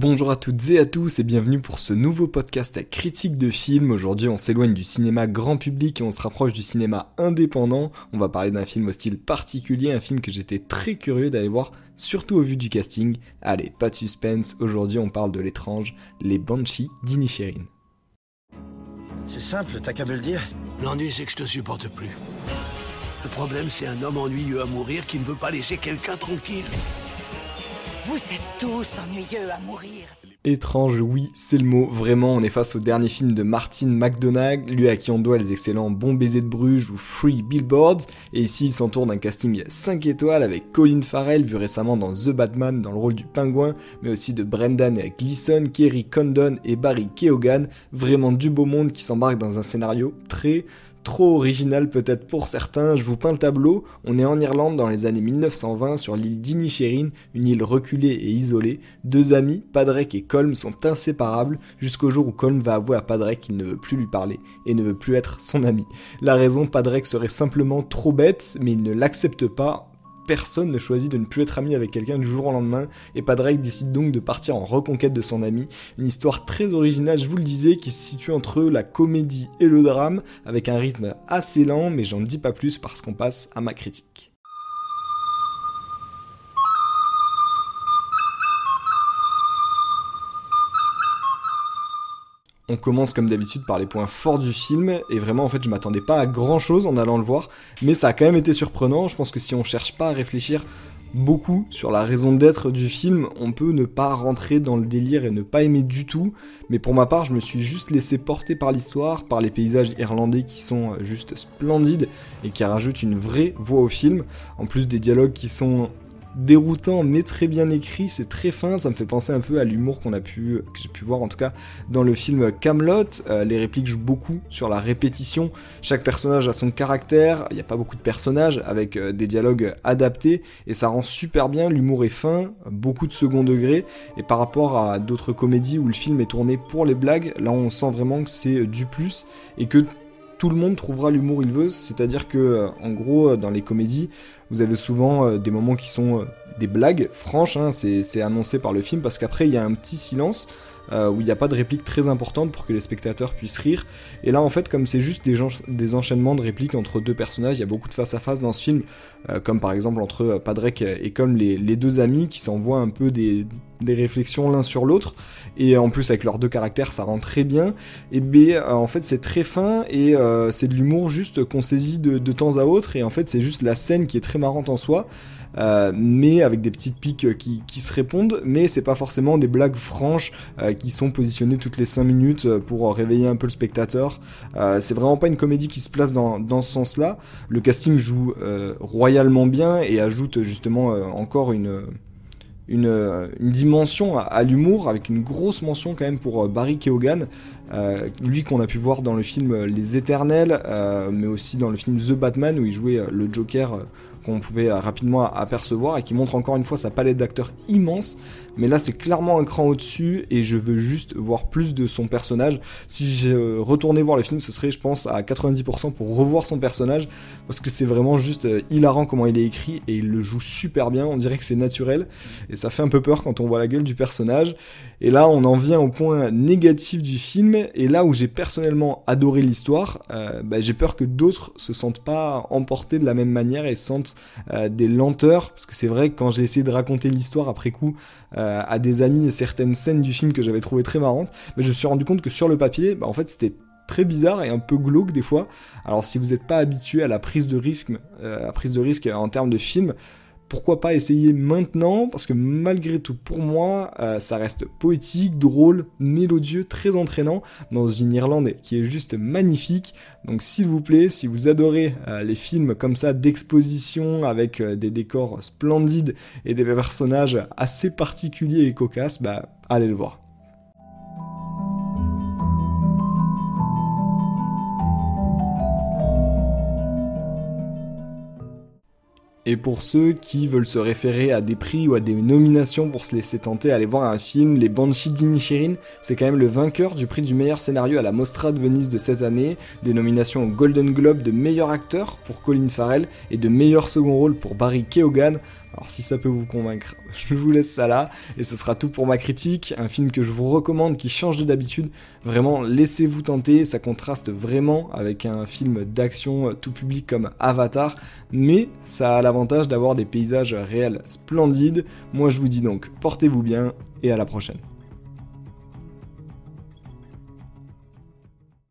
Bonjour à toutes et à tous et bienvenue pour ce nouveau podcast à critique de film. Aujourd'hui on s'éloigne du cinéma grand public et on se rapproche du cinéma indépendant. On va parler d'un film au style particulier, un film que j'étais très curieux d'aller voir, surtout au vu du casting. Allez, pas de suspense, aujourd'hui on parle de l'étrange, les Banshees d'Inisherin. C'est simple, t'as qu'à me le dire. L'ennui c'est que je te supporte plus. Le problème c'est un homme ennuyeux à mourir qui ne veut pas laisser quelqu'un tranquille. Vous êtes tous ennuyeux à mourir. Étrange, oui, c'est le mot. Vraiment, on est face au dernier film de Martin McDonagh, lui à qui on doit les excellents Bon baiser de Bruges ou Free Billboards. Et ici, il s'entoure d'un casting 5 étoiles avec Colin Farrell, vu récemment dans The Batman dans le rôle du pingouin, mais aussi de Brendan Gleeson, Kerry Condon et Barry Keoghan. Vraiment du beau monde qui s'embarque dans un scénario très trop original peut-être pour certains, je vous peins le tableau, on est en Irlande dans les années 1920 sur l'île d'Inisherin, une île reculée et isolée. Deux amis, Padrek et Colm, sont inséparables jusqu'au jour où Colm va avouer à Padrek qu'il ne veut plus lui parler et ne veut plus être son ami. La raison, Padrek serait simplement trop bête, mais il ne l'accepte pas personne ne choisit de ne plus être ami avec quelqu'un du jour au lendemain, et Padraig décide donc de partir en reconquête de son ami. Une histoire très originale, je vous le disais, qui se situe entre la comédie et le drame, avec un rythme assez lent, mais j'en dis pas plus parce qu'on passe à ma critique. On commence comme d'habitude par les points forts du film, et vraiment en fait je m'attendais pas à grand chose en allant le voir, mais ça a quand même été surprenant, je pense que si on cherche pas à réfléchir beaucoup sur la raison d'être du film, on peut ne pas rentrer dans le délire et ne pas aimer du tout, mais pour ma part je me suis juste laissé porter par l'histoire, par les paysages irlandais qui sont juste splendides et qui rajoutent une vraie voix au film, en plus des dialogues qui sont déroutant mais très bien écrit, c'est très fin, ça me fait penser un peu à l'humour qu'on a pu, que j'ai pu voir en tout cas dans le film Camelot. Euh, les répliques jouent beaucoup sur la répétition. Chaque personnage a son caractère. Il n'y a pas beaucoup de personnages avec euh, des dialogues adaptés et ça rend super bien. L'humour est fin, beaucoup de second degré et par rapport à d'autres comédies où le film est tourné pour les blagues, là on sent vraiment que c'est du plus et que tout le monde trouvera l'humour il veut, c'est-à-dire que euh, en gros dans les comédies, vous avez souvent euh, des moments qui sont euh, des blagues franches, hein, c'est annoncé par le film, parce qu'après il y a un petit silence euh, où il n'y a pas de réplique très importante pour que les spectateurs puissent rire. Et là en fait comme c'est juste des, enchaînements de répliques entre deux personnages, il y a beaucoup de face à face dans ce film, comme par exemple entre Padrek et comme les, les deux amis qui s'envoient un peu des, des réflexions l'un sur l'autre et en plus avec leurs deux caractères ça rend très bien et B en fait c'est très fin et c'est de l'humour juste qu'on saisit de, de, temps à autre et en fait c'est juste la scène qui est très marrante en soi, euh, mais avec des petites piques qui, qui se répondent, mais c'est pas forcément des blagues franches euh, qui sont positionnées toutes les 5 minutes pour réveiller un peu le spectateur. Euh, c'est vraiment pas une comédie qui se place dans, dans ce sens-là. Le casting joue royalement bien et ajoute justement encore une une, une, dimension à, l'humour, avec une grosse mention quand même pour Barry Keoghan, euh, lui qu'on a pu voir dans le film Les Éternels, euh, mais aussi dans le film The Batman où il jouait le Joker qu'on pouvait rapidement apercevoir et qui montre encore une fois sa palette d'acteurs immense mais là c'est clairement un cran au-dessus et je veux juste voir plus de son personnage. Si je retournais voir le film, ce serait je pense à 90% pour revoir son personnage parce que c'est vraiment juste euh, hilarant comment il est écrit et il le joue super bien, on dirait que c'est naturel et ça fait un peu peur quand on voit la gueule du personnage. Et là on en vient au point négatif du film et là où j'ai personnellement adoré l'histoire, euh, bah, j'ai peur que d'autres se sentent pas emportés de la même manière et sentent euh, des lenteurs parce que c'est vrai que quand j'ai essayé de raconter l'histoire après coup, euh, à des amis certaines scènes du film que j'avais trouvé très marrantes, mais je me suis rendu compte que sur le papier, bah, en fait, c'était très bizarre et un peu glauque des fois. Alors si vous n'êtes pas habitué à la prise de risque, euh, à prise de risque en termes de film, pourquoi pas essayer maintenant Parce que malgré tout, pour moi, euh, ça reste poétique, drôle, mélodieux, très entraînant dans une Irlande qui est juste magnifique. Donc s'il vous plaît, si vous adorez euh, les films comme ça d'exposition avec euh, des décors splendides et des personnages assez particuliers et cocasses, bah allez le voir. Et pour ceux qui veulent se référer à des prix ou à des nominations pour se laisser tenter, aller voir un film, Les Banshees d'Inisherin, c'est quand même le vainqueur du prix du meilleur scénario à la Mostra de Venise de cette année, des nominations au Golden Globe de meilleur acteur pour Colin Farrell et de meilleur second rôle pour Barry Keoghan. Alors si ça peut vous convaincre, je vous laisse ça là, et ce sera tout pour ma critique, un film que je vous recommande qui change de d'habitude, vraiment laissez-vous tenter, ça contraste vraiment avec un film d'action tout public comme Avatar, mais ça a l'avantage d'avoir des paysages réels splendides, moi je vous dis donc portez-vous bien, et à la prochaine.